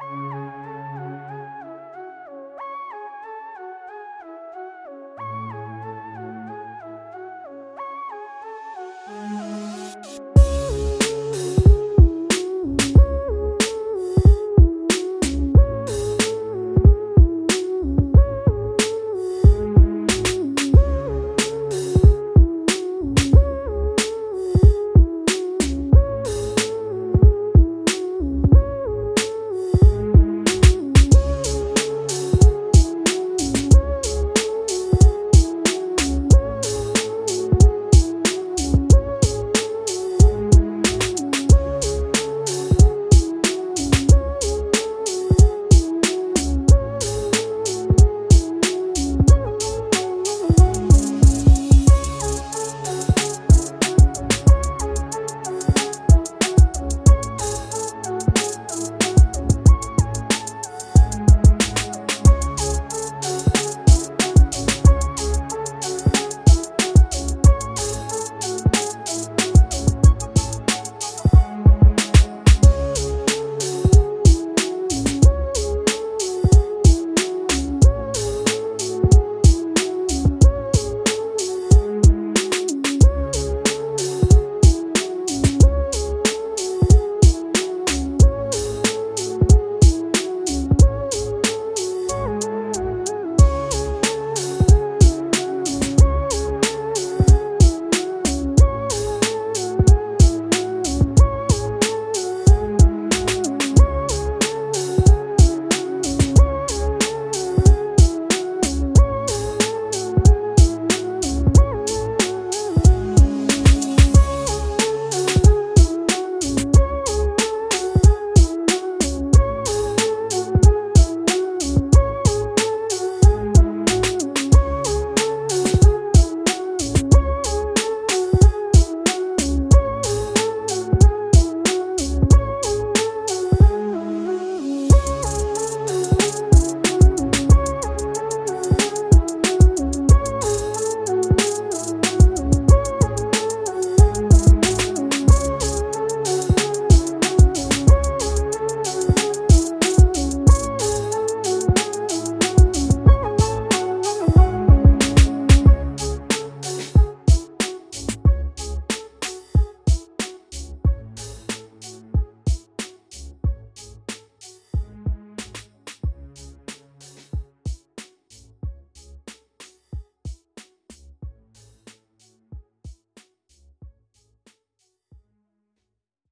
Música